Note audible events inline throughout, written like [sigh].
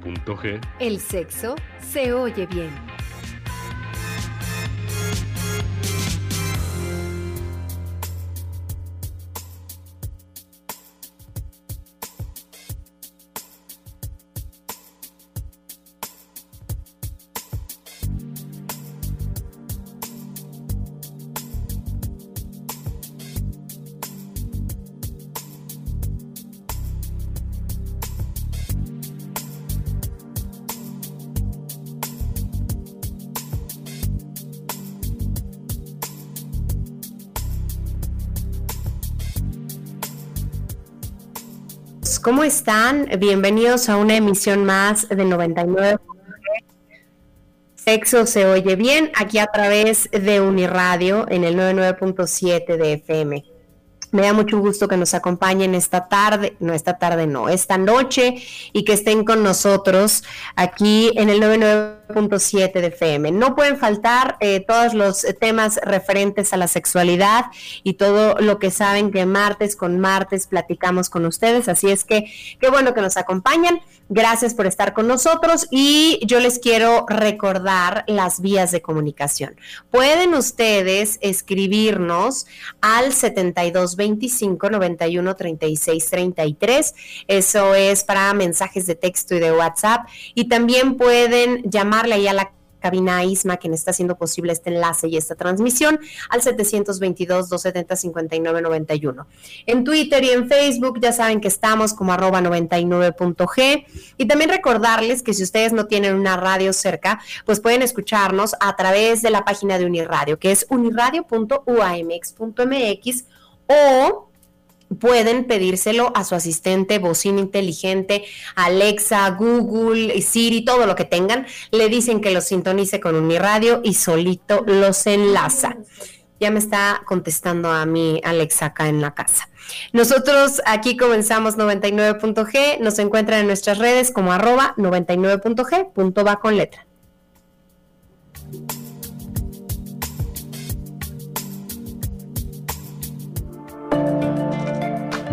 99.g, el sexo se oye bien. ¿Cómo están? Bienvenidos a una emisión más de 99. Sexo se oye bien aquí a través de Uniradio en el 99.7 de FM. Me da mucho gusto que nos acompañen esta tarde, no esta tarde, no, esta noche y que estén con nosotros aquí en el 99.7 de FM. No pueden faltar eh, todos los temas referentes a la sexualidad y todo lo que saben que martes con martes platicamos con ustedes. Así es que qué bueno que nos acompañan. Gracias por estar con nosotros y yo les quiero recordar las vías de comunicación. Pueden ustedes escribirnos al 7225 91 36 33. Eso es para mensajes de texto y de WhatsApp. Y también pueden llamarle ahí a la cabina ISMA, quien está haciendo posible este enlace y esta transmisión, al 722-270-5991. En Twitter y en Facebook ya saben que estamos como arroba 99.g. Y también recordarles que si ustedes no tienen una radio cerca, pues pueden escucharnos a través de la página de Uniradio, que es uniradio.uamx.mx o pueden pedírselo a su asistente, bocina inteligente, Alexa, Google, Siri, todo lo que tengan. Le dicen que lo sintonice con un radio y solito los enlaza. Ya me está contestando a mí Alexa acá en la casa. Nosotros aquí comenzamos 99.g, nos encuentran en nuestras redes como arroba 99.g, punto va con letra.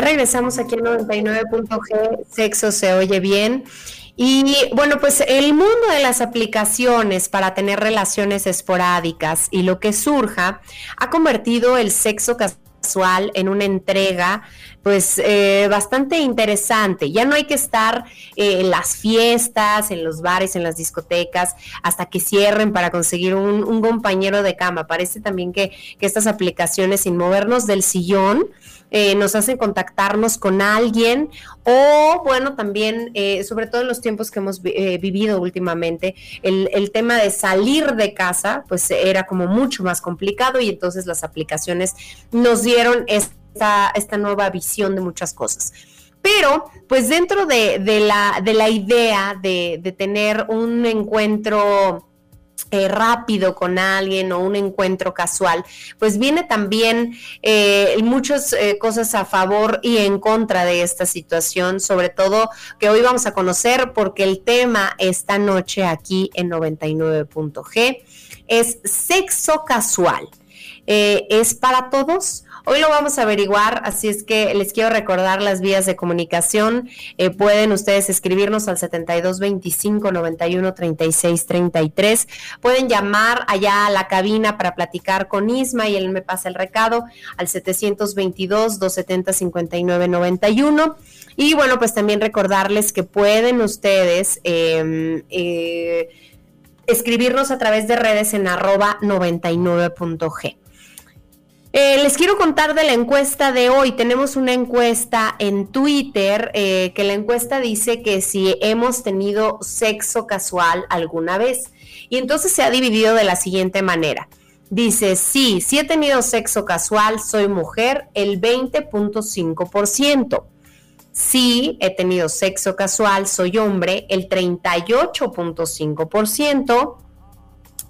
Regresamos aquí en 99.g, sexo se oye bien. Y bueno, pues el mundo de las aplicaciones para tener relaciones esporádicas y lo que surja ha convertido el sexo casual en una entrega pues eh, bastante interesante. Ya no hay que estar eh, en las fiestas, en los bares, en las discotecas, hasta que cierren para conseguir un, compañero de cama. Parece también que estas aplicaciones, sin movernos del sillón, eh, nos hacen contactarnos con alguien o bueno, también, eh, sobre todo en los tiempos que hemos eh, vivido últimamente, el, el, tema de salir de casa pues era como mucho más complicado y entonces las aplicaciones nos dieron esta, esta nueva visión de muchas cosas. Pero, pues dentro de, de, la, de la idea de, de tener un encuentro eh, rápido con alguien o un encuentro casual, pues viene también eh, muchas eh, cosas a favor y en contra de esta situación, sobre todo que hoy vamos a conocer porque el tema esta noche aquí en 99.g es sexo casual. ¿Es para todos? Hoy lo vamos a averiguar, así es que les quiero recordar las vías de comunicación. Eh, pueden ustedes escribirnos al 7225 91 36 33. Pueden llamar allá a la cabina para platicar con Isma y él me pasa el recado al 722 270 59 91. Y bueno, pues también recordarles que pueden ustedes em, eh, escribirnos a través de redes en arroba 99.g. Eh, les quiero contar de la encuesta de hoy. Tenemos una encuesta en Twitter eh, que la encuesta dice que si hemos tenido sexo casual alguna vez. Y entonces se ha dividido de la siguiente manera. Dice, sí, sí he tenido sexo casual, soy mujer, el 20.5%. Sí he tenido sexo casual, soy hombre, el 38.5%.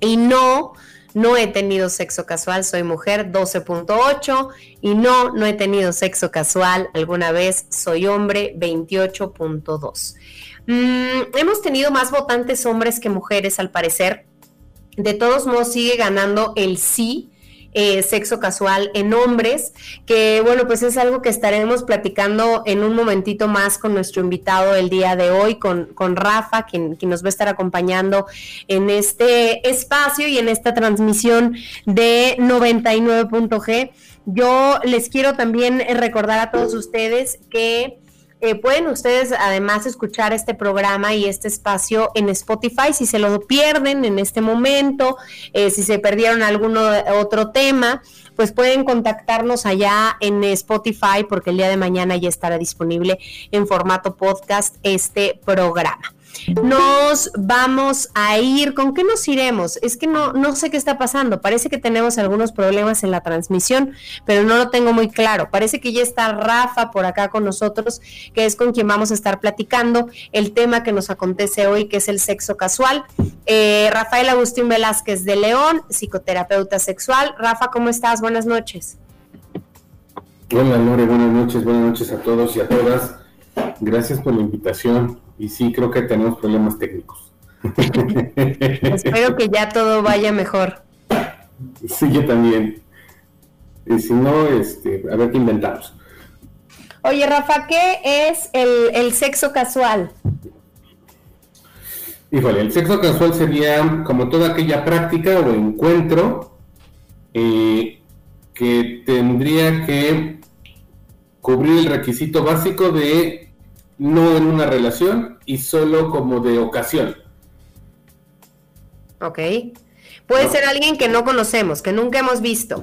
Y no, no he tenido sexo casual, soy mujer 12.8 y no, no he tenido sexo casual alguna vez, soy hombre 28.2. Mm, hemos tenido más votantes hombres que mujeres al parecer. De todos modos sigue ganando el sí eh, sexo casual en hombres, que bueno, pues es algo que estaremos platicando en un momentito más con nuestro invitado el día de hoy, con, con Rafa, quien, quien nos va a estar acompañando en este espacio y en esta transmisión de 99.g. Yo les quiero también recordar a todos ustedes que eh, pueden ustedes además escuchar este programa y este espacio en Spotify si se lo pierden en este momento, eh, si se perdieron algún otro tema, pues pueden contactarnos allá en Spotify porque el día de mañana ya estará disponible en formato podcast este programa nos vamos a ir. ¿Con qué nos iremos? Es que no, no sé qué está pasando. Parece que tenemos algunos problemas en la transmisión, pero no lo tengo muy claro. Parece que ya está Rafa por acá con nosotros, que es con quien vamos a estar platicando el tema que nos acontece hoy, que es el sexo casual. Eh, Rafael Agustín Velázquez de León, psicoterapeuta sexual. Rafa, ¿cómo estás? Buenas noches. Hola Lore, buenas noches, buenas noches a todos y a todas. Gracias por la invitación y sí creo que tenemos problemas técnicos. [laughs] Espero que ya todo vaya mejor. Sí, yo también. Y si no, este, a ver qué inventamos. Oye, Rafa, ¿qué es el, sexo casual? Híjole, el sexo casual sería como toda aquella práctica o encuentro eh, que tendría que cubrir el requisito básico de no en una relación y solo como de ocasión. Ok. Puede ser alguien que no conocemos, que nunca hemos visto.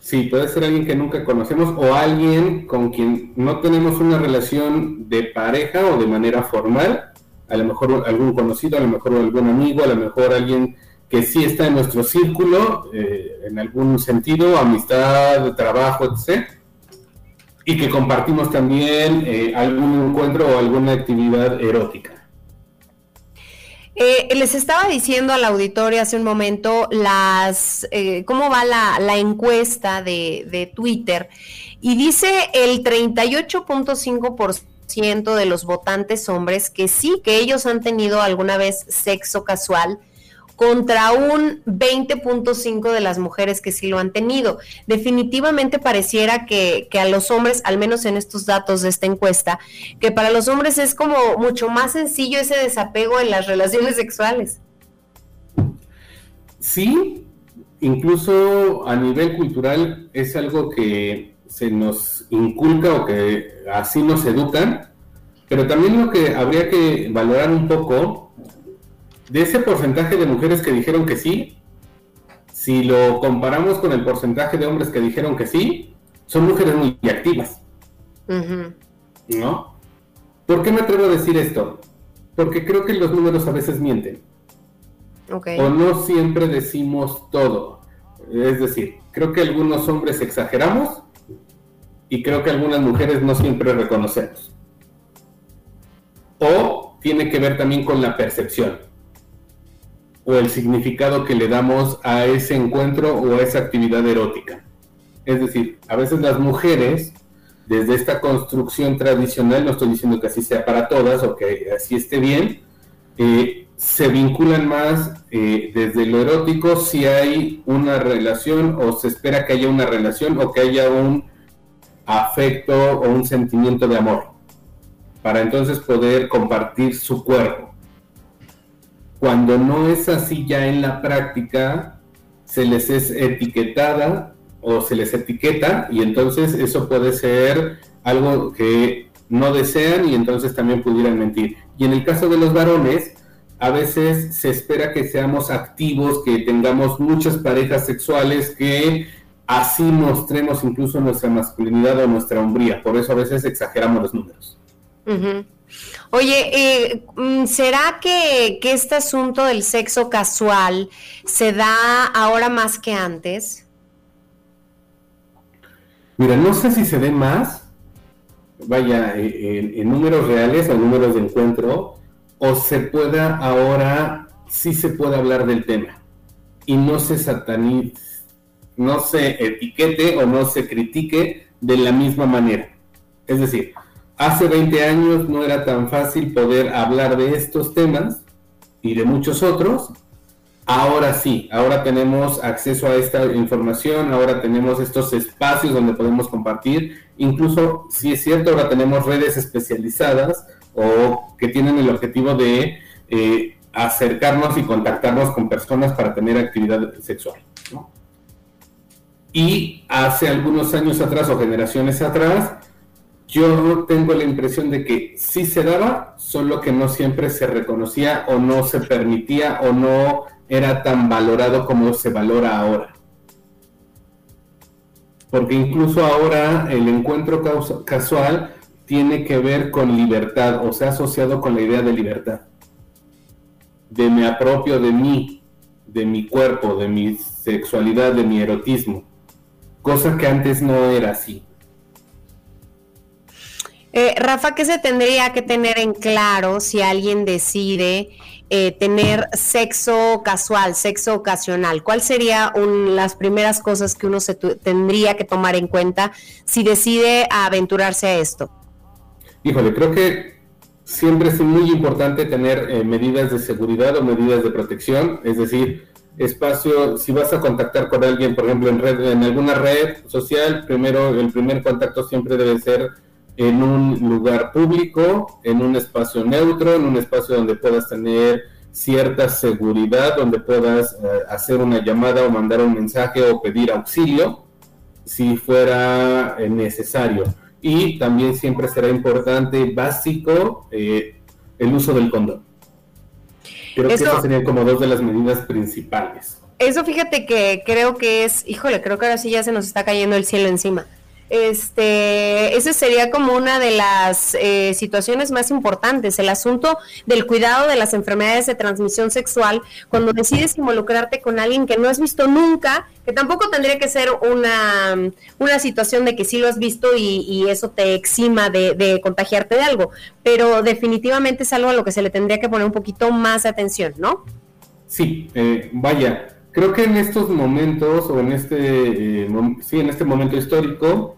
Sí, puede ser alguien que nunca conocemos o alguien con quien no tenemos una relación de pareja o de manera formal. A lo mejor algún conocido, a lo mejor algún amigo, a lo mejor alguien que sí está en nuestro círculo, eh, en algún sentido, amistad, trabajo, etc y que compartimos también eh, algún encuentro o alguna actividad erótica. Eh, les estaba diciendo al auditorio hace un momento las eh, cómo va la, encuesta de, de, Twitter y dice el 38.5% de los votantes hombres que sí, que ellos han tenido alguna vez sexo casual contra un 20.5 de las mujeres que sí lo han tenido. Definitivamente pareciera que, a los hombres, al menos en estos datos de esta encuesta, que para los hombres es como mucho más sencillo ese desapego en las relaciones sexuales. Sí, incluso a nivel cultural es algo que se nos inculca o que así nos educan, pero también lo que habría que valorar un poco de ese porcentaje de mujeres que dijeron que sí, si lo comparamos con el porcentaje de hombres que dijeron que sí, son mujeres muy activas. ¿No? ¿Por qué me atrevo a decir esto? Porque creo que los números a veces mienten. O no siempre decimos todo. Es decir, creo que algunos hombres exageramos y creo que algunas mujeres no siempre reconocemos. O tiene que ver también con la percepción o el significado que le damos a ese encuentro o a esa actividad erótica. Es decir, a veces las mujeres, desde esta construcción tradicional, no estoy diciendo que así sea para todas o que así esté bien, eh, se vinculan más eh, desde lo erótico si hay una relación o se espera que haya una relación o que haya un afecto o un sentimiento de amor para entonces poder compartir su cuerpo. Cuando no es así ya en la práctica, se les es etiquetada o se les etiqueta y entonces eso puede ser algo que no desean y entonces también pudieran mentir. Y en el caso de los varones, a veces se espera que seamos activos, que tengamos muchas parejas sexuales, que así mostremos incluso nuestra masculinidad o nuestra hombría. Por eso a veces exageramos los números. Oye, eh, mm, ¿será que, este asunto del sexo casual se da ahora más que antes? Mira, no sé si se ve más, vaya, eh, en, números reales o números de encuentro, o se pueda ahora, sí se puede hablar del tema y no se satanice, no se etiquete o no se critique de la misma manera. Es decir, hace 20 años no era tan fácil poder hablar de estos temas y de muchos otros. Ahora sí, ahora tenemos acceso a esta información, ahora tenemos estos espacios donde podemos compartir. Incluso, si es cierto, ahora tenemos redes especializadas o que tienen el objetivo de eh, acercarnos y contactarnos con personas para tener actividad sexual. Y hace algunos años atrás o generaciones atrás, yo tengo la impresión de que sí se daba, solo que no siempre se reconocía o no se permitía o no era tan valorado como se valora ahora. Porque incluso ahora el encuentro casual tiene que ver con libertad o se ha asociado con la idea de libertad. De me apropio de mí, de mi cuerpo, de mi sexualidad, de mi erotismo. Cosa que antes no era así. Eh, Rafa, ¿qué se tendría que tener en claro si alguien decide eh, tener sexo casual, sexo ocasional? ¿Cuál sería las primeras cosas que uno se tendría que tomar en cuenta si decide aventurarse a esto? Híjole, creo que siempre es muy importante tener eh, medidas de seguridad o medidas de protección, es decir, espacio, si vas a contactar con alguien, por ejemplo, en, red, en alguna red social, primero el primer contacto siempre debe ser en un lugar público, en un espacio neutro, en un espacio donde puedas tener cierta seguridad, donde puedas eh, hacer una llamada o mandar un mensaje o pedir auxilio si fuera eh, necesario y también siempre será importante, básico, eh, el uso del condón. Creo que esas serían como dos de las medidas principales. Eso fíjate que creo que es, híjole, creo que ahora sí ya se nos está cayendo el cielo encima. Este, esa sería como una de las eh, situaciones más importantes, el asunto del cuidado de las enfermedades de transmisión sexual, cuando decides involucrarte con alguien que no has visto nunca, que tampoco tendría que ser una, una situación de que sí lo has visto y, eso te exima de, contagiarte de algo, pero definitivamente es algo a lo que se le tendría que poner un poquito más atención, ¿no? Sí, eh, vaya, creo que en estos momentos o en este, eh, sí, en este momento histórico,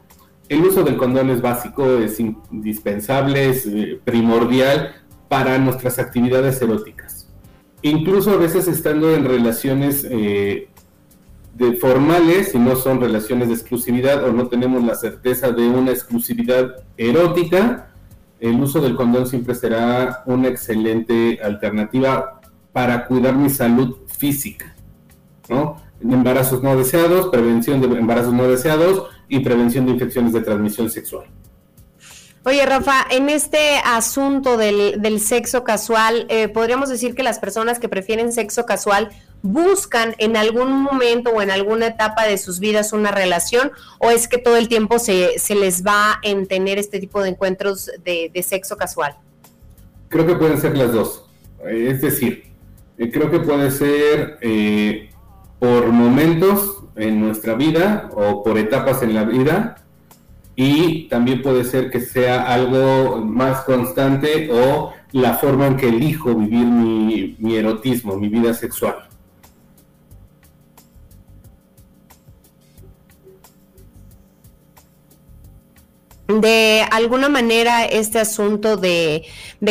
el uso del condón es básico, es indispensable, es eh, primordial para nuestras actividades eróticas. Incluso a veces estando en relaciones eh, de formales, si no son relaciones de exclusividad o no tenemos la certeza de una exclusividad erótica, el uso del condón siempre será una excelente alternativa para cuidar mi salud física, ¿no? Embarazos no deseados, prevención de embarazos no deseados y prevención de infecciones de transmisión sexual. Oye, Rafa, en este asunto del, sexo casual, eh, ¿podríamos decir que las personas que prefieren sexo casual buscan en algún momento o en alguna etapa de sus vidas una relación o es que todo el tiempo se, les va en tener este tipo de encuentros de, sexo casual? Creo que pueden ser las dos. Es decir, eh, creo que puede ser eh, por momentos en nuestra vida o por etapas en la vida y también puede ser que sea algo más constante o la forma en que elijo vivir mi, erotismo, mi vida sexual. De alguna manera este asunto de,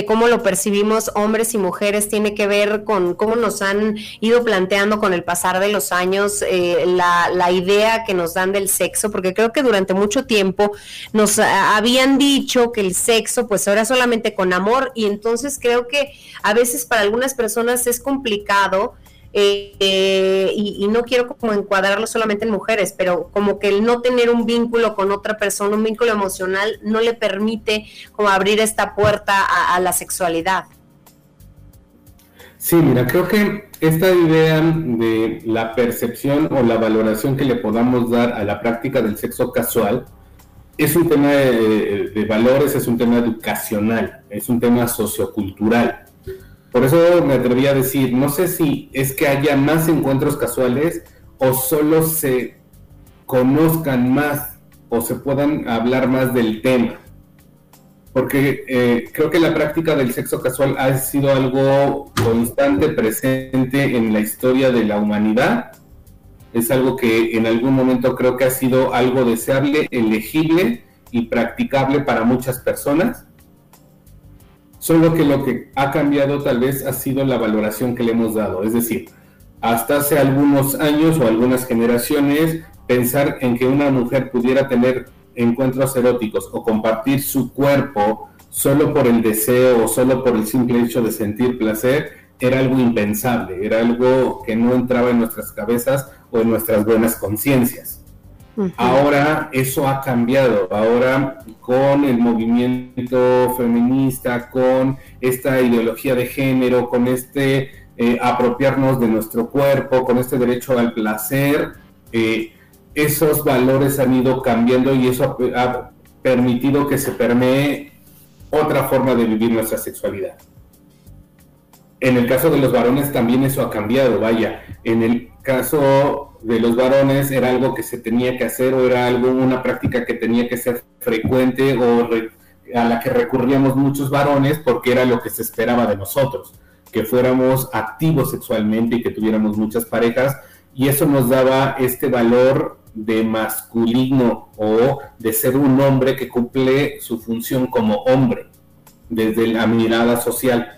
cómo lo percibimos hombres y mujeres tiene que ver con cómo nos han ido planteando con el pasar de los años eh, la, la, idea que nos dan del sexo, porque creo que durante mucho tiempo nos habían dicho que el sexo pues ahora solamente con amor y entonces creo que a veces para algunas personas es complicado eh, y, no quiero como encuadrarlo solamente en mujeres, pero como que el no tener un vínculo con otra persona, un vínculo emocional, no le permite como abrir esta puerta a, la sexualidad. Sí, mira, creo que esta idea de la percepción o la valoración que le podamos dar a la práctica del sexo casual es un tema de valores, es un tema educacional, es un tema sociocultural. Por eso me atreví a decir, no sé si es que haya más encuentros casuales o solo se conozcan más o se puedan hablar más del tema. Porque eh, creo que la práctica del sexo casual ha sido algo constante, presente en la historia de la humanidad. Es algo que en algún momento creo que ha sido algo deseable, elegible y practicable para muchas personas Solo que lo que ha cambiado tal vez ha sido la valoración que le hemos dado. Es decir, hasta hace algunos años o algunas generaciones, pensar en que una mujer pudiera tener encuentros eróticos o compartir su cuerpo solo por el deseo o solo por el simple hecho de sentir placer era algo impensable, era algo que no entraba en nuestras cabezas o en nuestras buenas conciencias. Ahora eso ha cambiado, ahora con el movimiento feminista, con esta ideología de género, con este eh, apropiarnos de nuestro cuerpo, con este derecho al placer, eh, esos valores han ido cambiando y eso ha permitido que se permee otra forma de vivir nuestra sexualidad. En el caso de los varones también eso ha cambiado, vaya. En el caso de los varones era algo que se tenía que hacer o era algo, una práctica que tenía que ser frecuente o a la que recurríamos muchos varones porque era lo que se esperaba de nosotros, que fuéramos activos sexualmente y que tuviéramos muchas parejas y eso nos daba este valor de masculino o de ser un hombre que cumple su función como hombre desde la mirada social.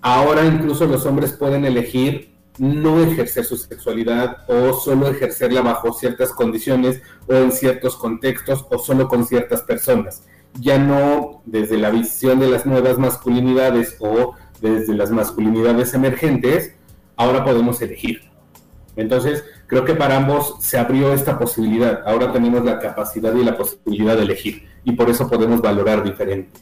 Ahora incluso los hombres pueden elegir no ejercer su sexualidad o solo ejercerla bajo ciertas condiciones o en ciertos contextos o solo con ciertas personas. Ya no desde la visión de las nuevas masculinidades o desde las masculinidades emergentes, ahora podemos elegir. Entonces, creo que para ambos se abrió esta posibilidad. Ahora tenemos la capacidad y la posibilidad de elegir y por eso podemos valorar diferente.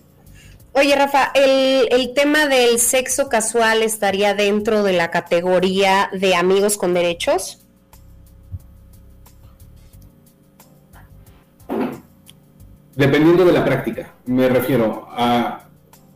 Oye, Rafa, el, tema del sexo casual estaría dentro de la categoría de amigos con derechos. Dependiendo de la práctica, me refiero a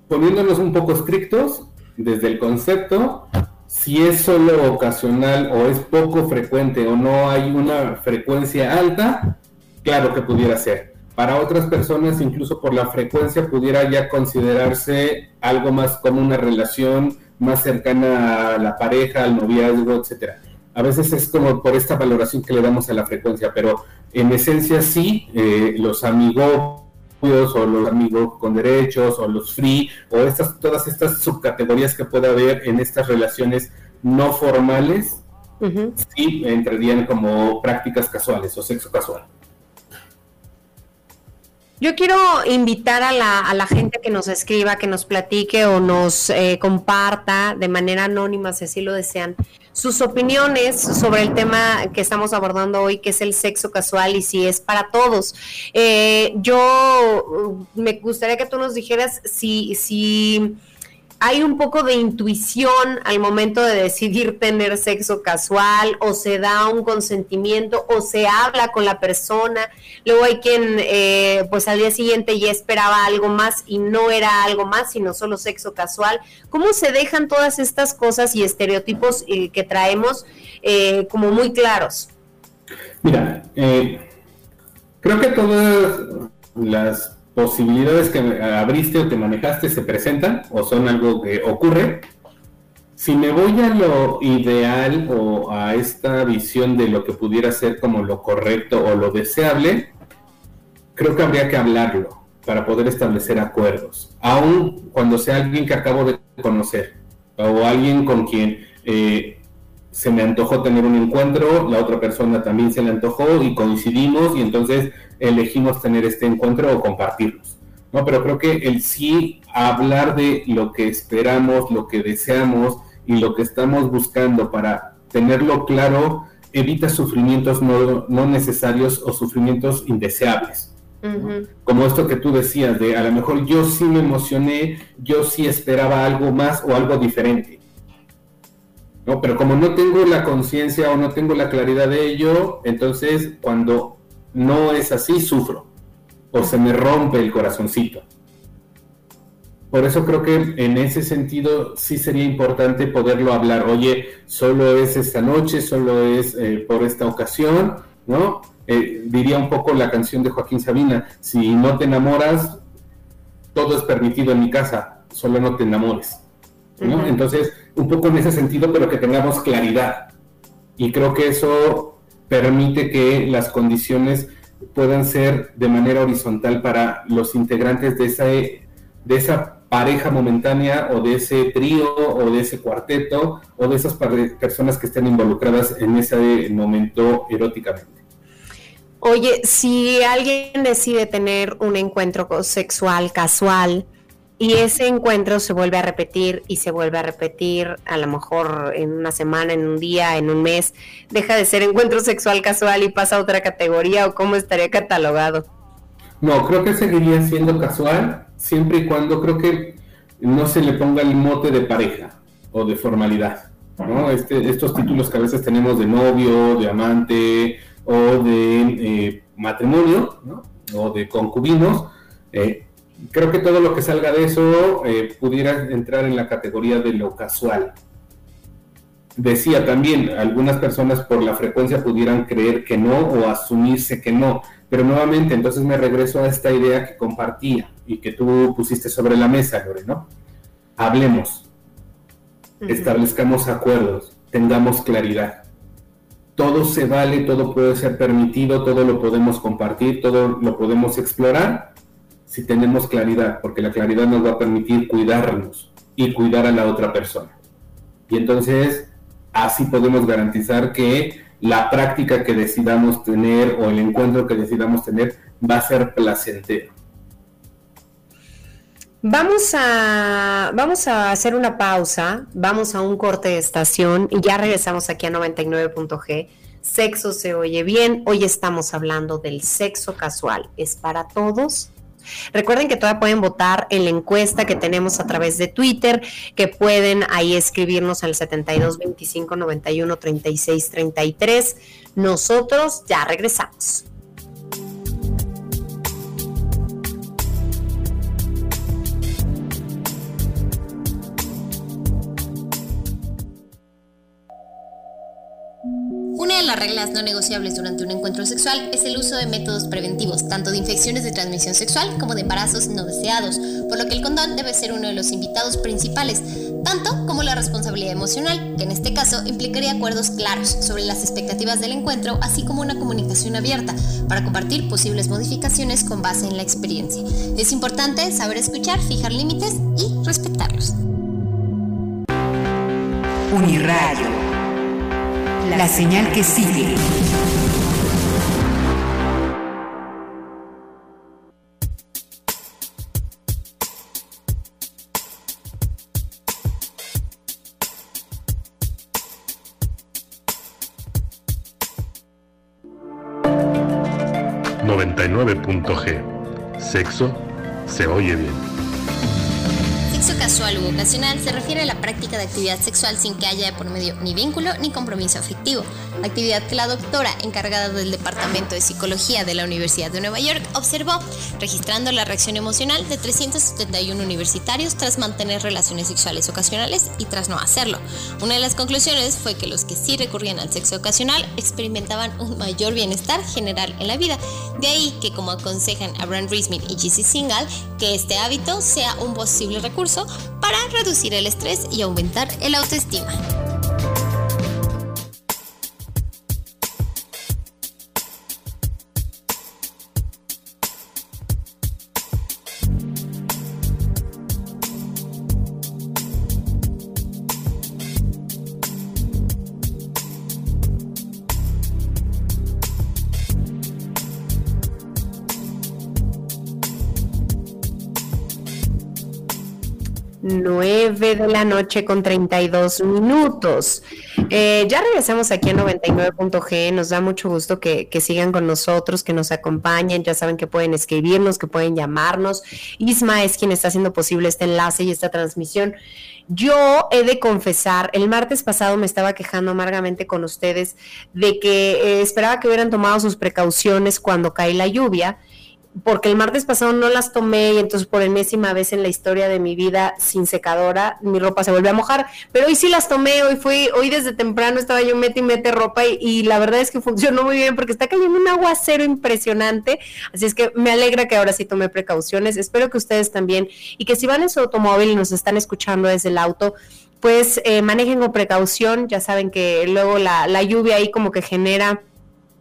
poniéndonos un poco estrictos desde el concepto, si es solo ocasional o es poco frecuente o no hay una frecuencia alta, claro que pudiera ser para otras personas, incluso por la frecuencia, pudiera ya considerarse algo más como una relación más cercana a la pareja, al noviazgo, etcétera. A veces es como por esta valoración que le damos a la frecuencia, pero en esencia sí, eh, los amigos o los amigos con derechos o los free o estas todas estas subcategorías que puede haber en estas relaciones no formales sí entrarían como prácticas casuales o sexo casual. Yo quiero invitar a la, a la, gente que nos escriba, que nos platique o nos eh, comparta de manera anónima, si así lo desean, sus opiniones sobre el tema que estamos abordando hoy, que es el sexo casual y si es para todos. Eh, yo me gustaría que tú nos dijeras si, si hay un poco de intuición al momento de decidir tener sexo casual o se da un consentimiento o se habla con la persona. Luego hay quien eh, pues al día siguiente ya esperaba algo más y no era algo más, sino solo sexo casual. ¿Cómo se dejan todas estas cosas y estereotipos eh, que traemos eh, como muy claros? Mira, creo que todas las posibilidades que abriste o que manejaste se presentan o son algo que ocurre. Si me voy a lo ideal o a esta visión de lo que pudiera ser como lo correcto o lo deseable, creo que habría que hablarlo. para poder establecer acuerdos, aun cuando sea alguien que acabo de conocer o alguien con quien eh, se me antojó tener un encuentro, la otra persona también se le antojó y coincidimos y entonces elegimos tener este encuentro o compartirlos. ¿no? Pero creo que el sí hablar de lo que esperamos, lo que deseamos y lo que estamos buscando para tenerlo claro evita sufrimientos no, necesarios o sufrimientos indeseables. Como esto que tú decías, de a lo mejor yo sí me emocioné, yo sí esperaba algo más o algo diferente. ¿No? Pero como no tengo la conciencia o no tengo la claridad de ello, entonces cuando no es así, sufro o se me rompe el corazoncito. Por eso creo que en ese sentido sí sería importante poderlo hablar. Oye, solo es esta noche, solo es eh, por esta ocasión, ¿no? Eh, diría un poco la canción de Joaquín Sabina, si no te enamoras, todo es permitido en mi casa, solo no te enamores. ¿no? Entonces, un poco en ese sentido, pero que tengamos claridad. Y creo que eso permite que las condiciones puedan ser de manera horizontal para los integrantes de esa, de esa pareja momentánea o de ese trío o de ese cuarteto o de esas personas que estén involucradas en ese momento eróticamente. Oye, si alguien decide tener un encuentro sexual casual, y ese encuentro se vuelve a repetir y se vuelve a repetir, a lo mejor en una semana, en un día, en un mes, deja de ser encuentro sexual casual y pasa a otra categoría o cómo estaría catalogado. No, creo que seguiría siendo casual siempre y cuando creo que no se le ponga el mote de pareja o de formalidad. ¿no? Este, estos títulos que a veces tenemos de novio, de amante o de eh, matrimonio ¿no? o de concubinos, eh, creo que todo lo que salga de eso eh, pudiera entrar en la categoría de lo casual. Decía también, algunas personas por la frecuencia pudieran creer que no o asumirse que no, pero nuevamente entonces me regreso a esta idea que compartía y que tú pusiste sobre la mesa, Lore, ¿no? Hablemos, establezcamos acuerdos, tengamos claridad. Todo se vale, todo puede ser permitido, todo lo podemos compartir, todo lo podemos explorar, si tenemos claridad, porque la claridad nos va a permitir cuidarnos y cuidar a la otra persona. Y entonces así podemos garantizar que la práctica que decidamos tener o el encuentro que decidamos tener va a ser placentero. Vamos a, vamos a hacer una pausa, vamos a un corte de estación y ya regresamos aquí a 99.g. Sexo se oye bien, hoy estamos hablando del sexo casual. ¿Es para todos? Recuerden que todavía pueden votar en la encuesta que tenemos a través de Twitter, que pueden ahí escribirnos al 72 25 91 36 33. Nosotros ya regresamos. Una de las reglas no negociables durante un encuentro sexual es el uso de métodos preventivos, tanto de infecciones de transmisión sexual como de embarazos no deseados, por lo que el condón debe ser uno de los invitados principales, tanto como la responsabilidad emocional, que en este caso implicaría acuerdos claros sobre las expectativas del encuentro, así como una comunicación abierta para compartir posibles modificaciones con base en la experiencia. Es importante saber escuchar, fijar límites y respetarlos. La señal que sigue. G. Sexo se oye bien casual u ocasional se refiere a la práctica de actividad sexual sin que haya por medio ni vínculo ni compromiso afectivo, actividad que la doctora encargada del Departamento de Psicología de la Universidad de Nueva York observó, registrando la reacción emocional de 371 universitarios tras mantener relaciones sexuales ocasionales y tras no hacerlo. Una de las conclusiones fue que los que sí recurrían al sexo ocasional experimentaban un mayor bienestar general en la vida, de ahí que como aconsejan Abraham Rismin y Gissi Singal, que este hábito sea un posible recurso para reducir el estrés y aumentar el autoestima. 9 de la noche con 32 minutos. Eh, ya regresamos aquí a 99.g. Nos da mucho gusto que, que, sigan con nosotros, que nos acompañen. Ya saben que pueden escribirnos, que pueden llamarnos. Isma es quien está haciendo posible este enlace y esta transmisión. Yo he de confesar, el martes pasado me estaba quejando amargamente con ustedes de que eh, esperaba que hubieran tomado sus precauciones cuando cae la lluvia porque el martes pasado no las tomé y entonces por enésima vez en la historia de mi vida sin secadora mi ropa se volvió a mojar, pero hoy sí las tomé, hoy fui, hoy desde temprano estaba yo mete y mete ropa y, la verdad es que [laughs] funcionó muy bien porque está cayendo un aguacero impresionante, así es que me alegra que ahora sí tomé precauciones, espero que ustedes también y que si van en su automóvil y nos están escuchando desde el auto, pues eh, manejen con precaución, ya saben que luego la, la lluvia ahí como que genera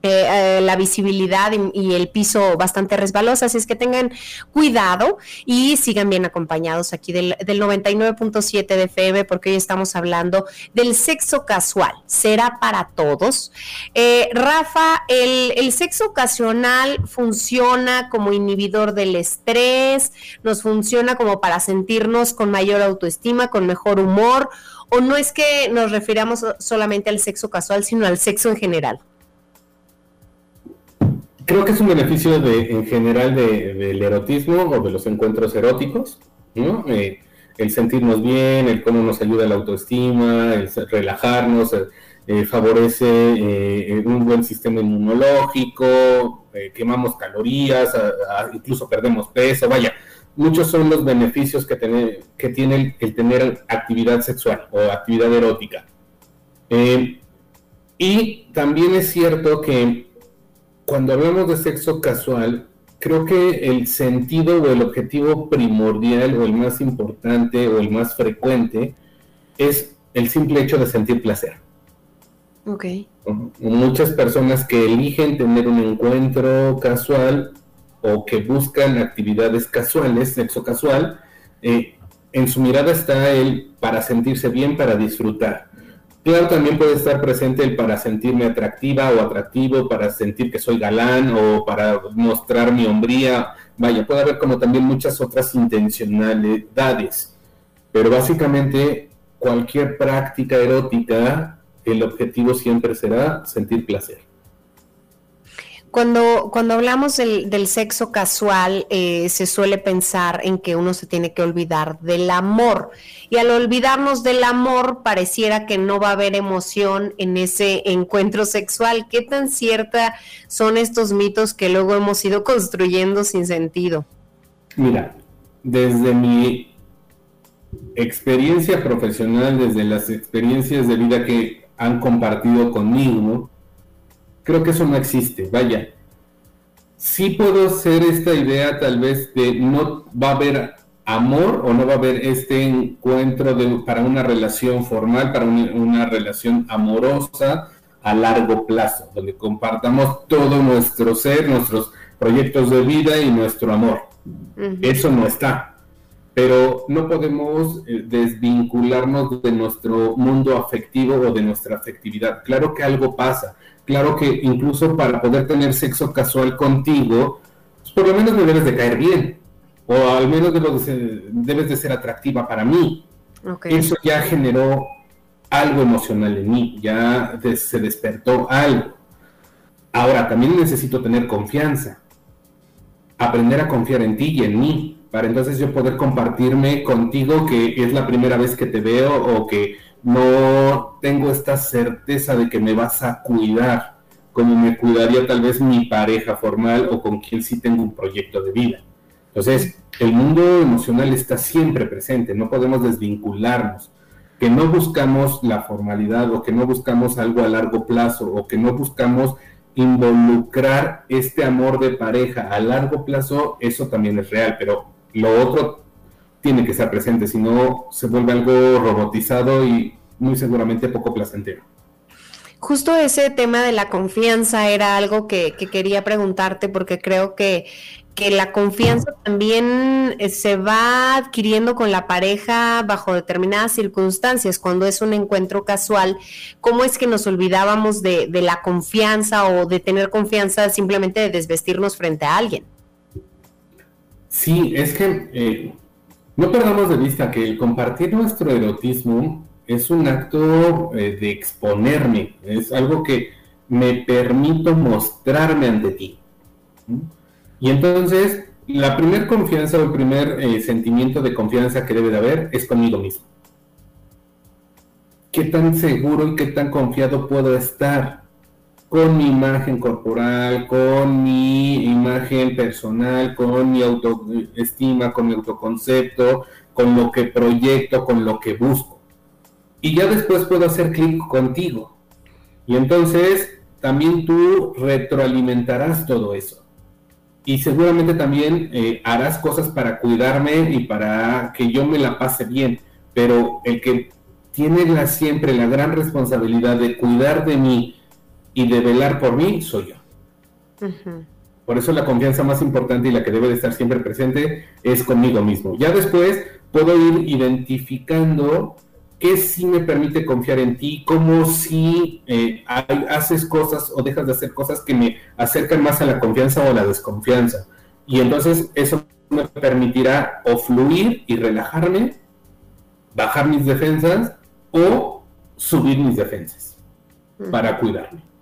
eh, la visibilidad y, el piso bastante resbaloso, así es que tengan cuidado y sigan bien acompañados aquí del, 99.7 de FM porque hoy estamos hablando del sexo casual. ¿Será para todos? Eh, Rafa, el, el sexo ocasional funciona como inhibidor del estrés, nos funciona como para sentirnos con mayor autoestima, con mejor humor, o no es que nos refiramos solamente al sexo casual, sino al sexo en general creo que es un beneficio de, en general del erotismo o de los encuentros eróticos, ¿no? Eh, el sentirnos bien, el cómo nos ayuda la autoestima, el relajarnos, eh, eh, favorece un buen sistema inmunológico, quemamos calorías, incluso perdemos peso, vaya, muchos son los beneficios que, tiene, que tiene el, tener actividad sexual o actividad erótica. y también es cierto que cuando hablamos de sexo casual, creo que el sentido o el objetivo primordial o el más importante o el más frecuente es el simple hecho de sentir placer. Ok. Muchas personas que eligen tener un encuentro casual o que buscan actividades casuales, sexo casual, eh, en su mirada está el para sentirse bien, para disfrutar. Claro, también puede estar presente el para sentirme atractiva o atractivo, para sentir que soy galán o para mostrar mi hombría. Vaya, puede haber como también muchas otras intencionalidades. Pero básicamente cualquier práctica erótica, el objetivo siempre será sentir placer. Cuando, cuando hablamos del, sexo casual, eh, se suele pensar en que uno se tiene que olvidar del amor. Y al olvidarnos del amor, pareciera que no va a haber emoción en ese encuentro sexual. ¿Qué tan cierta son estos mitos que luego hemos ido construyendo sin sentido? Mira, desde mi experiencia profesional, desde las experiencias de vida que han compartido conmigo, creo que eso no existe, vaya. Sí puedo hacer esta idea tal vez de no va a haber amor o no va a haber este encuentro de, para una relación formal, para una, relación amorosa a largo plazo, donde compartamos todo nuestro ser, nuestros proyectos de vida y nuestro amor. Eso no está. Pero no podemos eh, desvincularnos de nuestro mundo afectivo o de nuestra afectividad. Claro que algo pasa claro que incluso para poder tener sexo casual contigo, pues, por lo menos me debes de caer bien, o al menos debes de ser atractiva para mí. Eso ya generó algo emocional en mí, ya se despertó algo. Ahora, también necesito tener confianza, aprender a confiar en ti y en mí, para entonces yo poder compartirme contigo que es la primera vez que te veo o que no tengo esta certeza de que me vas a cuidar como me cuidaría tal vez mi pareja formal o con quien sí tengo un proyecto de vida. Entonces, el mundo emocional está siempre presente, no podemos desvincularnos, que no buscamos la formalidad o que no buscamos algo a largo plazo o que no buscamos involucrar este amor de pareja a largo plazo, eso también es real, pero lo otro tiene que estar presente, si no se vuelve algo robotizado y muy seguramente poco placentero. Justo ese tema de la confianza era algo que, quería preguntarte porque creo que, que la confianza también eh, se va adquiriendo con la pareja bajo determinadas circunstancias, cuando es un encuentro casual, ¿cómo es que nos olvidábamos de, de la confianza o de tener confianza simplemente de desvestirnos frente a alguien? Sí, es que eh, no perdamos de vista que el compartir nuestro erotismo es un acto eh, de exponerme, es algo que me permito mostrarme ante ti. Y entonces, la primer confianza o el primer eh, sentimiento de confianza que debe de haber es conmigo mismo. ¿Qué tan seguro y qué tan confiado puedo estar con mi imagen corporal, con mi imagen personal, con mi autoestima, con mi autoconcepto, con lo que proyecto, con lo que busco? Y ya después puedo hacer clic contigo. Y entonces también tú retroalimentarás todo eso y seguramente también eh, harás cosas para cuidarme y para que yo me la pase bien, pero el que tiene la, siempre la gran responsabilidad de cuidar de mí y de velar por mí soy yo. Por eso la confianza más importante y la que debe de estar siempre presente es conmigo mismo. Ya después puedo ir identificando qué sí me permite confiar en ti, cómo si eh, haces cosas o dejas de hacer cosas que me acercan más a la confianza o a la desconfianza. Y entonces eso me permitirá o fluir y relajarme, bajar mis defensas o subir mis defensas para cuidarme.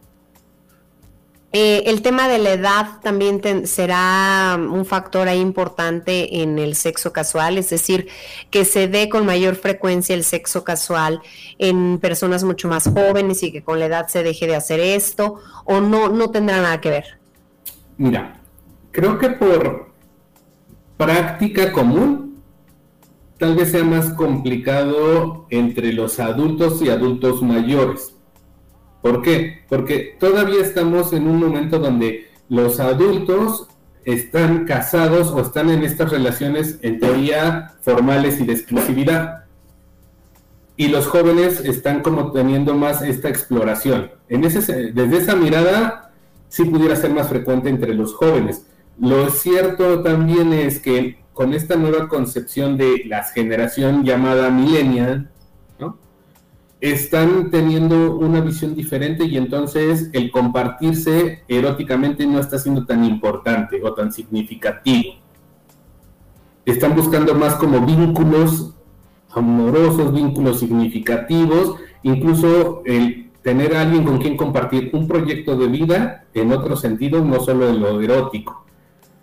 Eh, el tema de la edad también será un factor ahí importante en el sexo casual, es decir, que se dé con mayor frecuencia el sexo casual en personas mucho más jóvenes y que con la edad se deje de hacer esto, o no, no tendrá nada que ver. Mira, creo que por práctica común, tal vez sea más complicado entre los adultos y adultos mayores ¿Por qué? Porque todavía estamos en un momento donde los adultos están casados o están en estas relaciones en teoría formales y de exclusividad. Y los jóvenes están como teniendo más esta exploración. En ese, desde esa mirada sí pudiera ser más frecuente entre los jóvenes. Lo cierto también es que con esta nueva concepción de la generación llamada millennial, están teniendo una visión diferente y entonces el compartirse eróticamente no está siendo tan importante o tan significativo. Están buscando más como vínculos amorosos, vínculos significativos, incluso el tener a alguien con quien compartir un proyecto de vida en otro sentido, no solo en lo erótico.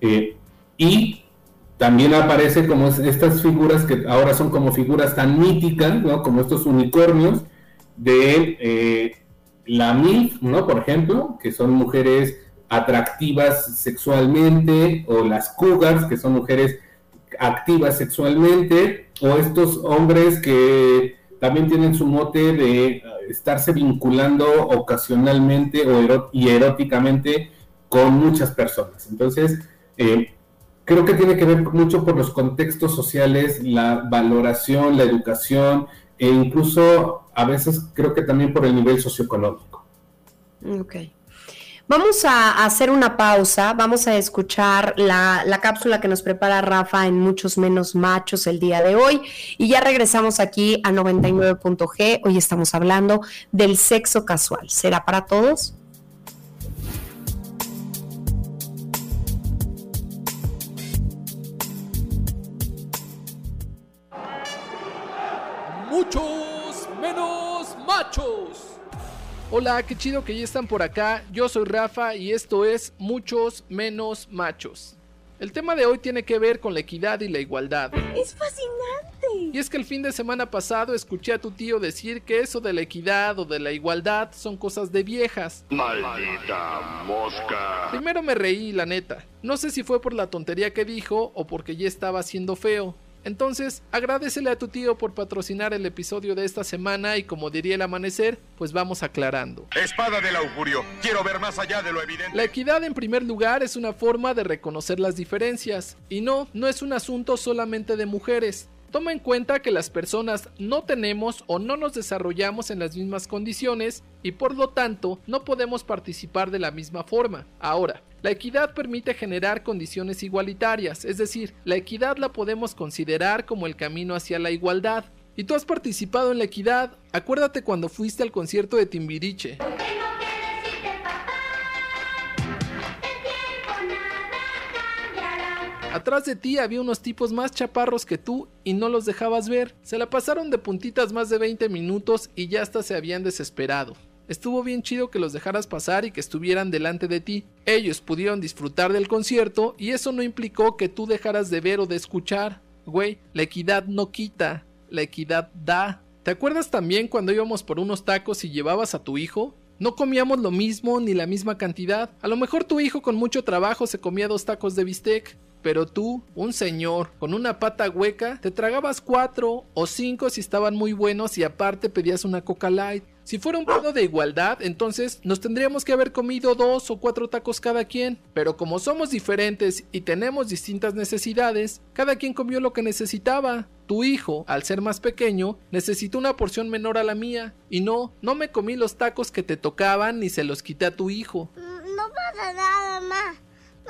Eh, y también aparece como estas figuras que ahora son como figuras tan míticas, ¿no? Como estos unicornios de eh, la MILF, ¿no? Por ejemplo, que son mujeres atractivas sexualmente, o las cougars, que son mujeres activas sexualmente, o estos hombres que también tienen su mote de estarse vinculando ocasionalmente o y eróticamente con muchas personas. Entonces, eh, creo que tiene que ver mucho por los contextos sociales, la valoración, la educación e incluso a veces creo que también por el nivel socioeconómico. Ok. Vamos a hacer una pausa, vamos a escuchar la, la, cápsula que nos prepara Rafa en Muchos Menos Machos el día de hoy y ya regresamos aquí a 99.g. Hoy estamos hablando del sexo casual. ¿Será para todos? Muchos menos machos. Hola, qué chido que ya están por acá. Yo soy Rafa y esto es Muchos menos machos. El tema de hoy tiene que ver con la equidad y la igualdad. Es fascinante. Y es que el fin de semana pasado escuché a tu tío decir que eso de la equidad o de la igualdad son cosas de viejas. Maldita mosca. Primero me reí, la neta. No sé si fue por la tontería que dijo o porque ya estaba haciendo feo. Entonces, agradecele a tu tío por patrocinar el episodio de esta semana y como diría el amanecer, pues vamos aclarando. Espada del augurio, quiero ver más allá de lo evidente. La equidad en primer lugar es una forma de reconocer las diferencias, y no, no es un asunto solamente de mujeres. Toma en cuenta que las personas no tenemos o no nos desarrollamos en las mismas condiciones y por lo tanto no podemos participar de la misma forma. Ahora, la equidad permite generar condiciones igualitarias, es decir, la equidad la podemos considerar como el camino hacia la igualdad. ¿Y tú has participado en la equidad? Acuérdate cuando fuiste al concierto de Timbiriche. Atrás de ti había unos tipos más chaparros que tú y no los dejabas ver. Se la pasaron de puntitas más de 20 minutos y ya hasta se habían desesperado. Estuvo bien chido que los dejaras pasar y que estuvieran delante de ti. Ellos pudieron disfrutar del concierto y eso no implicó que tú dejaras de ver o de escuchar. Güey, la equidad no quita, la equidad da. ¿Te acuerdas también cuando íbamos por unos tacos y llevabas a tu hijo? No comíamos lo mismo ni la misma cantidad. A lo mejor tu hijo con mucho trabajo se comía dos tacos de bistec, pero tú, un señor, con una pata hueca, te tragabas cuatro o cinco si estaban muy buenos y aparte pedías una Coca Light. Si fuera un pedo de igualdad, entonces nos tendríamos que haber comido dos o cuatro tacos cada quien. Pero como somos diferentes y tenemos distintas necesidades, cada quien comió lo que necesitaba. Tu hijo, al ser más pequeño, necesitó una porción menor a la mía. Y no, no me comí los tacos que te tocaban ni se los quité a tu hijo. Mm, no pasa nada, mamá.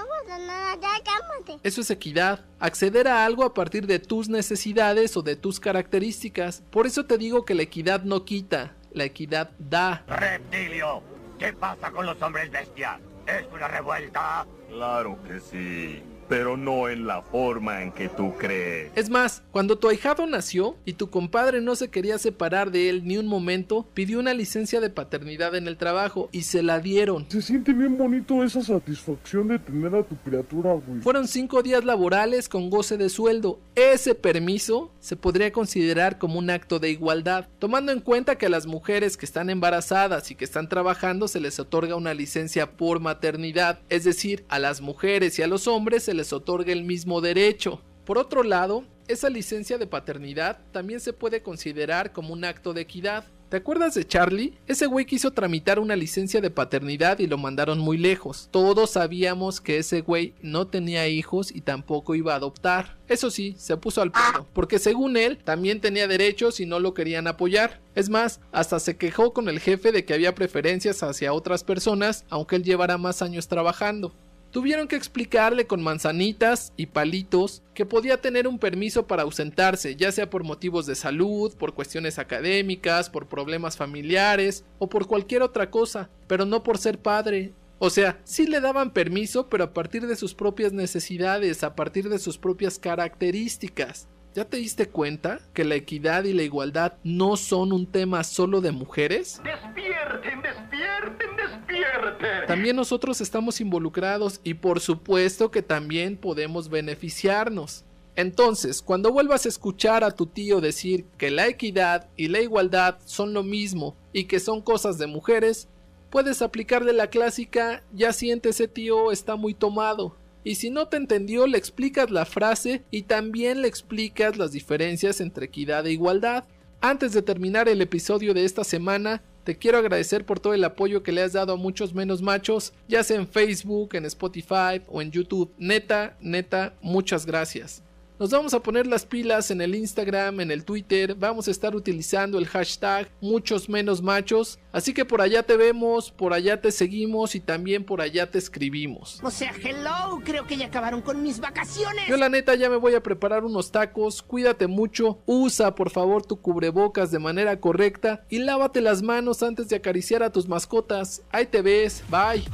No pasa nada, ya cálmate. Eso es equidad, acceder a algo a partir de tus necesidades o de tus características. Por eso te digo que la equidad no quita, la equidad da. Reptilio, ¿qué pasa con los hombres bestias? ¿Es una revuelta? Claro que sí pero no en la forma en que tú crees. Es más, cuando tu ahijado nació y tu compadre no se quería separar de él ni un momento, pidió una licencia de paternidad en el trabajo y se la dieron. Se siente bien bonito esa satisfacción de tener a tu criatura, güey. Fueron cinco días laborales con goce de sueldo. Ese permiso se podría considerar como un acto de igualdad, tomando en cuenta que a las mujeres que están embarazadas y que están trabajando se les otorga una licencia por maternidad, es decir, a las mujeres y a los hombres se les les otorga el mismo derecho. Por otro lado, esa licencia de paternidad también se puede considerar como un acto de equidad. ¿Te acuerdas de Charlie? Ese güey quiso tramitar una licencia de paternidad y lo mandaron muy lejos. Todos sabíamos que ese güey no tenía hijos y tampoco iba a adoptar. Eso sí, se puso al pedo, porque según él también tenía derechos y no lo querían apoyar. Es más, hasta se quejó con el jefe de que había preferencias hacia otras personas, aunque él llevara más años trabajando. Tuvieron que explicarle con manzanitas y palitos que podía tener un permiso para ausentarse, ya sea por motivos de salud, por cuestiones académicas, por problemas familiares o por cualquier otra cosa, pero no por ser padre. O sea, sí le daban permiso, pero a partir de sus propias necesidades, a partir de sus propias características. ¿Ya te diste cuenta que la equidad y la igualdad no son un tema solo de mujeres? Despierten, despierten, despierten. También nosotros estamos involucrados y por supuesto que también podemos beneficiarnos. Entonces, cuando vuelvas a escuchar a tu tío decir que la equidad y la igualdad son lo mismo y que son cosas de mujeres, puedes aplicarle la clásica ya siente ese tío está muy tomado. Y si no te entendió, le explicas la frase y también le explicas las diferencias entre equidad e igualdad. Antes de terminar el episodio de esta semana, te quiero agradecer por todo el apoyo que le has dado a muchos menos machos, ya sea en Facebook, en Spotify o en YouTube. Neta, neta, muchas gracias. Nos vamos a poner las pilas en el Instagram, en el Twitter, vamos a estar utilizando el hashtag muchos menos machos, así que por allá te vemos, por allá te seguimos y también por allá te escribimos. O sea, hello, creo que ya acabaron con mis vacaciones. Yo la neta ya me voy a preparar unos tacos, cuídate mucho, usa por favor tu cubrebocas de manera correcta y lávate las manos antes de acariciar a tus mascotas. Ahí te ves, bye.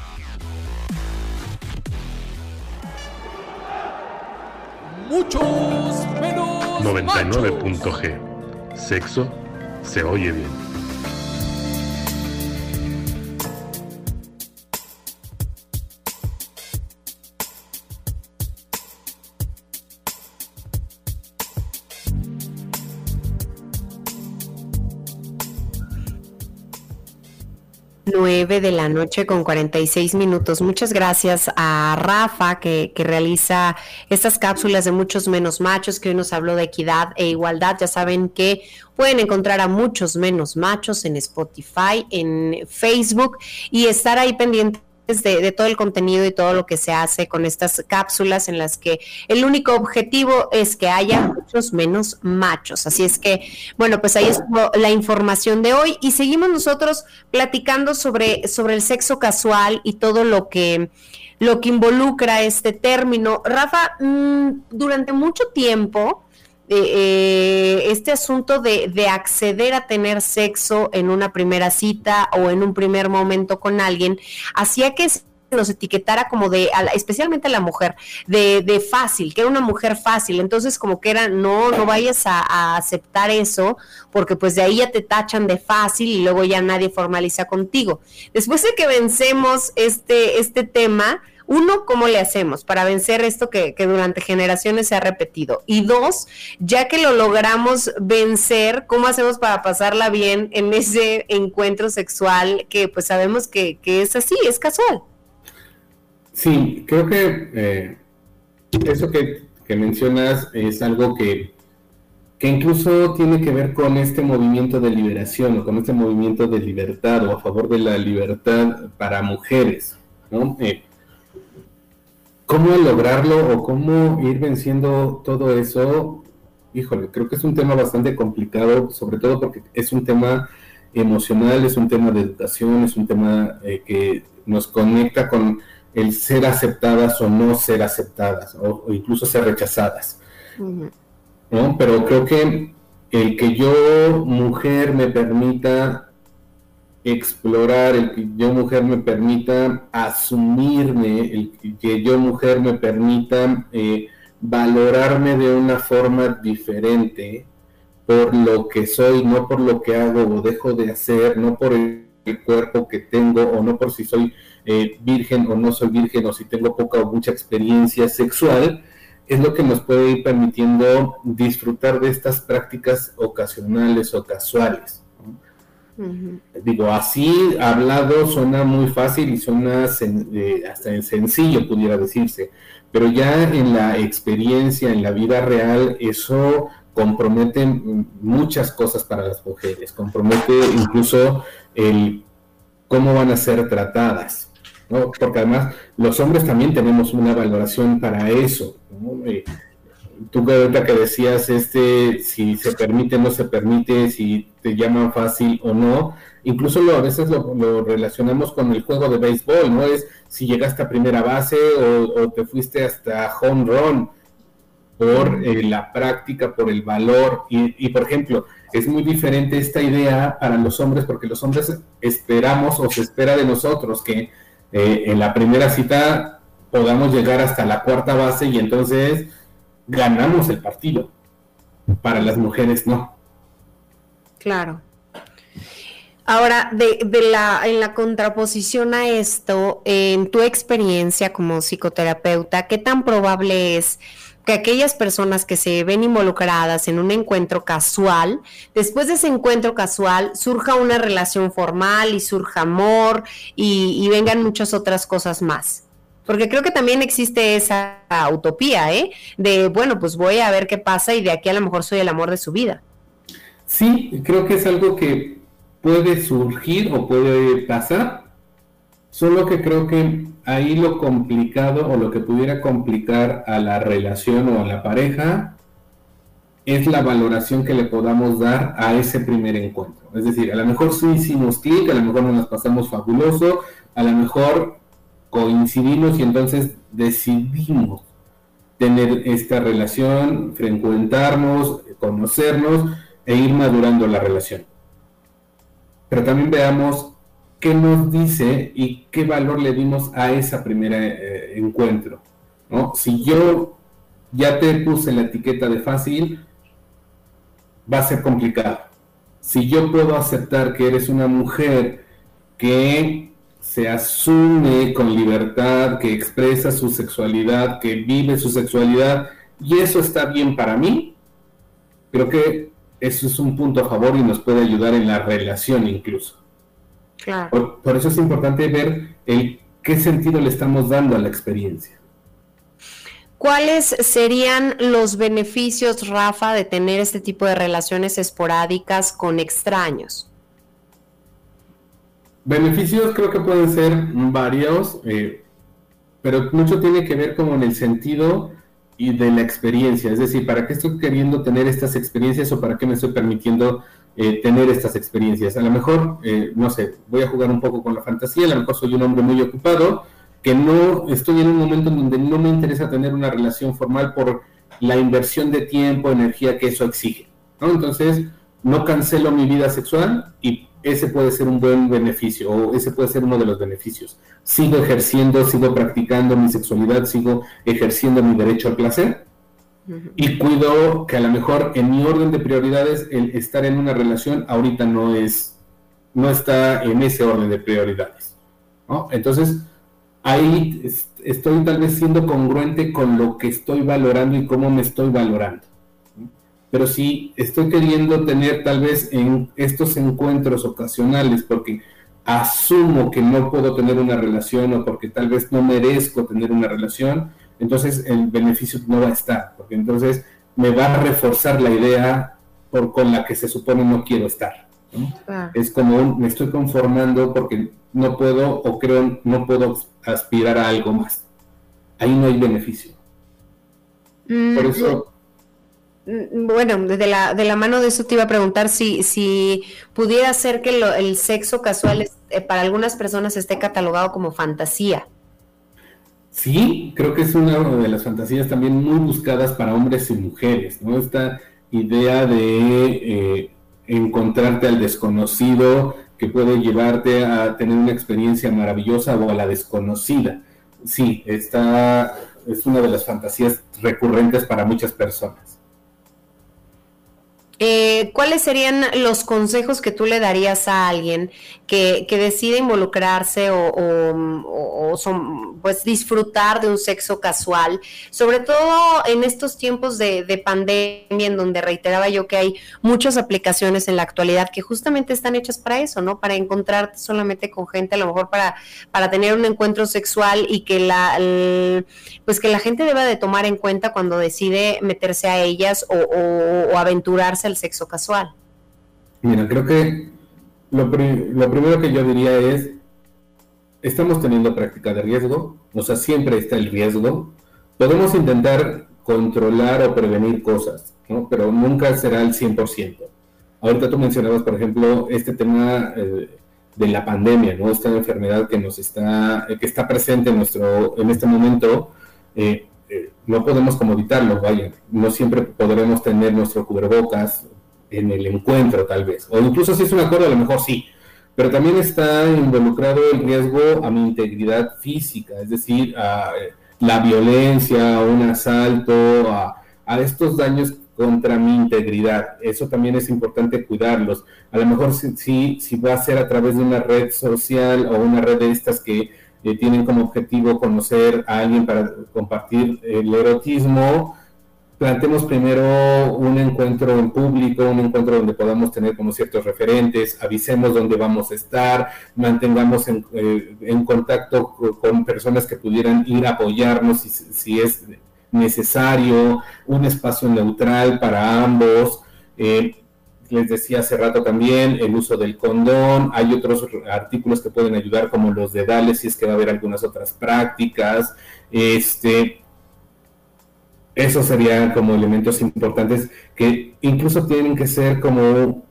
Muchos menos 99.g. Sexo se oye bien. 9 de la noche con 46 minutos. Muchas gracias a Rafa que, que, realiza estas cápsulas de muchos menos machos, que hoy nos habló de equidad e igualdad. Ya saben que pueden encontrar a muchos menos machos en Spotify, en Facebook y estar ahí pendiente de, todo el contenido y todo lo que se hace con estas cápsulas en las que el único objetivo es que haya muchos menos machos. Así es que, bueno, pues ahí es la información de hoy y seguimos nosotros platicando sobre, sobre el sexo casual y todo lo que lo que involucra este término. Rafa, mm, durante mucho tiempo, eh, este asunto de, de, acceder a tener sexo en una primera cita o en un primer momento con alguien hacía que nos etiquetara como de, especialmente a la mujer, de, de, fácil, que era una mujer fácil. Entonces, como que era, no, no vayas a, a, aceptar eso, porque pues de ahí ya te tachan de fácil y luego ya nadie formaliza contigo. Después de que vencemos este, este tema, uno, ¿cómo le hacemos para vencer esto que, durante generaciones se ha repetido? Y dos, ya que lo logramos vencer, ¿cómo hacemos para pasarla bien en ese encuentro sexual que pues sabemos que, es así, es casual? Sí, creo que eh, eso que, mencionas es algo que, que incluso tiene que ver con este movimiento de liberación o con este movimiento de libertad o a favor de la libertad para mujeres. ¿no? Eh, ¿Cómo lograrlo o cómo ir venciendo todo eso? Híjole, creo que es un tema bastante complicado, sobre todo porque es un tema emocional, es un tema de educación, es un tema eh, que nos conecta con el ser aceptadas o no ser aceptadas, o, incluso ser rechazadas. ¿no? Pero creo que el que yo, mujer, me permita explorar, el que yo mujer me permita asumirme, el que yo mujer me permita eh, valorarme de una forma diferente por lo que soy, no por lo que hago o dejo de hacer, no por el, cuerpo que tengo o no por si soy eh, virgen o no soy virgen o si tengo poca o mucha experiencia sexual, es lo que nos puede ir permitiendo disfrutar de estas prácticas ocasionales o casuales. Digo, así hablado suena muy fácil y suena eh, hasta sencillo, pudiera decirse, pero ya en la experiencia, en la vida real, eso compromete muchas cosas para las mujeres, compromete incluso el cómo van a ser tratadas, ¿no? porque además los hombres también tenemos una valoración para eso. ¿no? Eh, tú ahorita que decías este si se permite no se permite, si te llaman fácil o no, incluso lo, a veces lo, relacionamos con el juego de béisbol, ¿no? Es si llegaste a primera base o, te fuiste hasta home run por eh, la práctica, por el valor. Y, por ejemplo, es muy diferente esta idea para los hombres porque los hombres esperamos o se espera de nosotros que eh, en la primera cita podamos llegar hasta la cuarta base y entonces ganamos el partido. Para las mujeres no. Claro. Ahora, de, de, la, en la contraposición a esto, en tu experiencia como psicoterapeuta, ¿qué tan probable es que aquellas personas que se ven involucradas en un encuentro casual, después de ese encuentro casual surja una relación formal y surja amor y, y vengan muchas otras cosas más? Porque creo que también existe esa utopía, ¿eh? De, bueno, pues voy a ver qué pasa y de aquí a lo mejor soy el amor de su vida. Sí, creo que es algo que puede surgir o puede pasar, solo que creo que ahí lo complicado o lo que pudiera complicar a la relación o a la pareja es la valoración que le podamos dar a ese primer encuentro. Es decir, a lo mejor sí hicimos clic, a lo mejor nos pasamos fabuloso, a lo mejor coincidimos y entonces decidimos tener esta relación, frecuentarnos, conocernos e ir madurando la relación. Pero también veamos qué nos dice y qué valor le dimos a ese primer eh, encuentro. ¿no? Si yo ya te puse la etiqueta de fácil, va a ser complicado. Si yo puedo aceptar que eres una mujer que se asume con libertad, que expresa su sexualidad, que vive su sexualidad, y eso está bien para mí, creo que eso es un punto a favor y nos puede ayudar en la relación incluso. Por, por, eso es importante ver el qué sentido le estamos dando a la experiencia. ¿Cuáles serían los beneficios, Rafa, de tener este tipo de relaciones esporádicas con extraños? Beneficios creo que pueden ser varios, eh, pero mucho tiene que ver como en el sentido y de la experiencia. Es decir, ¿para qué estoy queriendo tener estas experiencias o para qué me estoy permitiendo eh, tener estas experiencias? A lo mejor, eh, no sé, voy a jugar un poco con la fantasía, a lo mejor soy un hombre muy ocupado, que no estoy en un momento en donde no me interesa tener una relación formal por la inversión de tiempo, energía que eso exige. ¿no? Entonces, no cancelo mi vida sexual y ese puede ser un buen beneficio o ese puede ser uno de los beneficios. Sigo ejerciendo, sigo practicando mi sexualidad, sigo ejerciendo mi derecho al placer y cuido que a lo mejor en mi orden de prioridades el estar en una relación ahorita no es, no está en ese orden de prioridades. Entonces, ahí estoy tal vez siendo congruente con lo que estoy valorando y cómo me estoy valorando. Pero si estoy queriendo tener tal vez en estos encuentros ocasionales, porque asumo que no puedo tener una relación o porque tal vez no merezco tener una relación, entonces el beneficio no va a estar, porque entonces me va a reforzar la idea por, con la que se supone no quiero estar. Es como me estoy conformando porque no puedo o creo no puedo aspirar a algo más. Ahí no hay beneficio. Mm, por eso... Mm, bueno, de la, de la mano de eso te iba a preguntar si, si pudiera ser que el sexo casual eh, para algunas personas esté catalogado como fantasía. Sí, creo que es una de las fantasías también muy buscadas para hombres y mujeres, ¿no? Esta idea de eh, encontrarte al desconocido que puede llevarte a tener una experiencia maravillosa o a la desconocida. Sí, esta es una de las fantasías recurrentes para muchas personas. Eh, ¿Cuáles serían los consejos que tú le darías a alguien que, decide involucrarse o, pues disfrutar de un sexo casual? Sobre todo en estos tiempos de, pandemia, en donde reiteraba yo que hay muchas aplicaciones en la actualidad que justamente están hechas para eso, ¿no? Para encontrarte solamente con gente, a lo mejor para, para tener un encuentro sexual y que la, pues que la gente deba de tomar en cuenta cuando decide meterse a ellas o aventurarse el sexo casual? Mira, creo que lo, primero que yo diría es, estamos teniendo práctica de riesgo, o sea, siempre está el riesgo. Podemos intentar controlar o prevenir cosas, ¿no? pero nunca será el 100%. Ahorita tú mencionabas, por ejemplo, este tema eh, de la pandemia, ¿no? Esta enfermedad que nos está, que está presente en nuestro, en este momento, eh, eh, no podemos como evitarlo, vaya, no siempre podremos tener nuestro cubrebocas en el encuentro tal vez, o incluso si es un acuerdo a lo mejor sí, pero también está involucrado el riesgo a mi integridad física, es decir, a eh, la violencia, a un asalto, a, a estos daños contra mi integridad. Eso también es importante cuidarlos. A lo mejor si, si va a ser a través de una red social o una red de estas que tienen como objetivo conocer a alguien para compartir el erotismo, planteemos primero un encuentro en público, un encuentro donde podamos tener como ciertos referentes, avisemos dónde vamos a estar, mantengamos en, eh, contacto con personas que pudieran ir a apoyarnos si, es necesario, un espacio neutral para ambos. Eh, les decía hace rato también, el uso del condón, hay otros artículos que pueden ayudar como los de Dale, si es que va a haber algunas otras prácticas, este, esos serían como elementos importantes que incluso tienen que ser como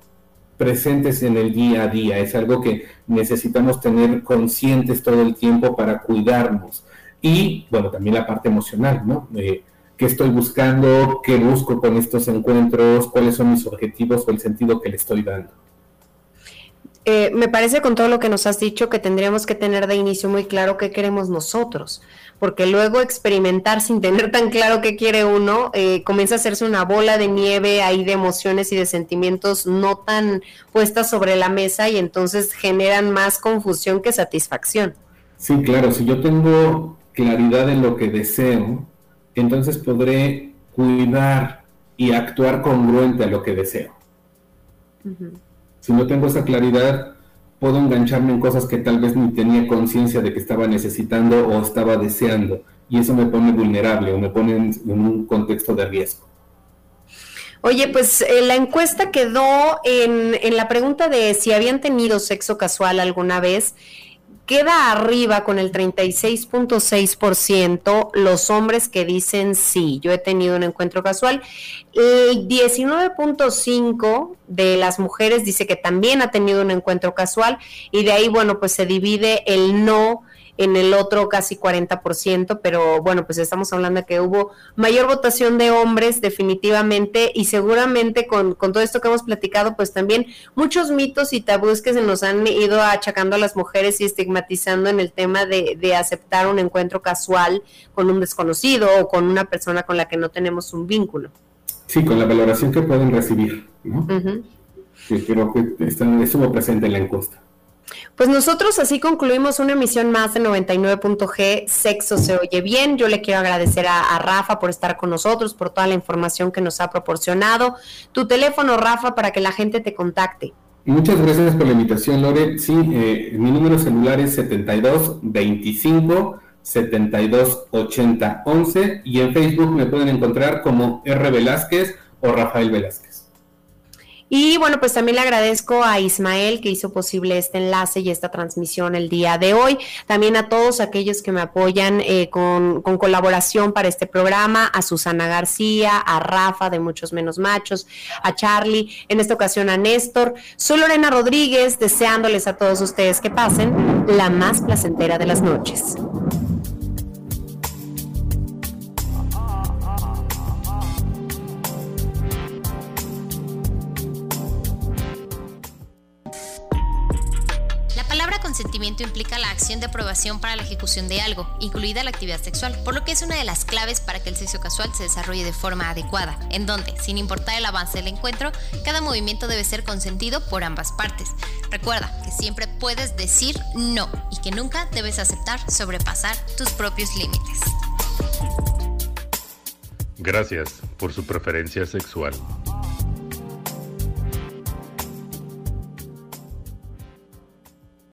presentes en el día a día, es algo que necesitamos tener conscientes todo el tiempo para cuidarnos. Y bueno, también la parte emocional, ¿no? Eh, qué estoy buscando, qué busco con estos encuentros, cuáles son mis objetivos o el sentido que le estoy dando. Eh, me parece con todo lo que nos has dicho que tendríamos que tener de inicio muy claro qué queremos nosotros, porque luego experimentar sin tener tan claro qué quiere uno, eh, comienza a hacerse una bola de nieve ahí de emociones y de sentimientos no tan puestas sobre la mesa y entonces generan más confusión que satisfacción. Sí, claro, si yo tengo claridad en lo que deseo, entonces podré cuidar y actuar congruente a lo que deseo. Si no tengo esa claridad, puedo engancharme en cosas que tal vez ni tenía conciencia de que estaba necesitando o estaba deseando. Y eso me pone vulnerable o me pone en, un contexto de riesgo. Oye, pues eh, la encuesta quedó en, en la pregunta de si habían tenido sexo casual alguna vez Queda arriba con el 36.6% los hombres que dicen sí, yo he tenido un encuentro casual. El 19.5% de las mujeres dice que también ha tenido un encuentro casual y de ahí, bueno, pues se divide el no en el otro casi 40%, pero bueno, pues estamos hablando de que hubo mayor votación de hombres definitivamente y seguramente con, con todo esto que hemos platicado, pues también muchos mitos y tabúes que se nos han ido achacando a las mujeres y estigmatizando en el tema de, de aceptar un encuentro casual con un desconocido o con una persona con la que no tenemos un vínculo. Sí, con la valoración que pueden recibir, ¿no? Sí, creo que estuvo presente en la encuesta. Pues nosotros así concluimos una emisión más de 99.g, Sexo se oye bien. Yo le quiero agradecer a, Rafa por estar con nosotros, por toda la información que nos ha proporcionado. Tu teléfono, Rafa, para que la gente te contacte. Muchas gracias por la invitación, Lore. Sí, eh, mi número celular es 72 25 72 80 11 y en Facebook me pueden encontrar como R Velázquez o Rafael Velázquez. Y bueno, pues también le agradezco a Ismael que hizo posible este enlace y esta transmisión el día de hoy. También a todos aquellos que me apoyan eh, con, colaboración para este programa, a Susana García, a Rafa de Muchos Menos Machos, a Charlie, en esta ocasión a Néstor. Soy Lorena Rodríguez, deseándoles a todos ustedes que pasen la más placentera de las noches. Implica la acción de aprobación para la ejecución de algo, incluida la actividad sexual, por lo que es una de las claves para que el sexo casual se desarrolle de forma adecuada, en donde, sin importar el avance del encuentro, cada movimiento debe ser consentido por ambas partes. Recuerda que siempre puedes decir no y que nunca debes aceptar sobrepasar tus propios límites. Gracias por su preferencia sexual.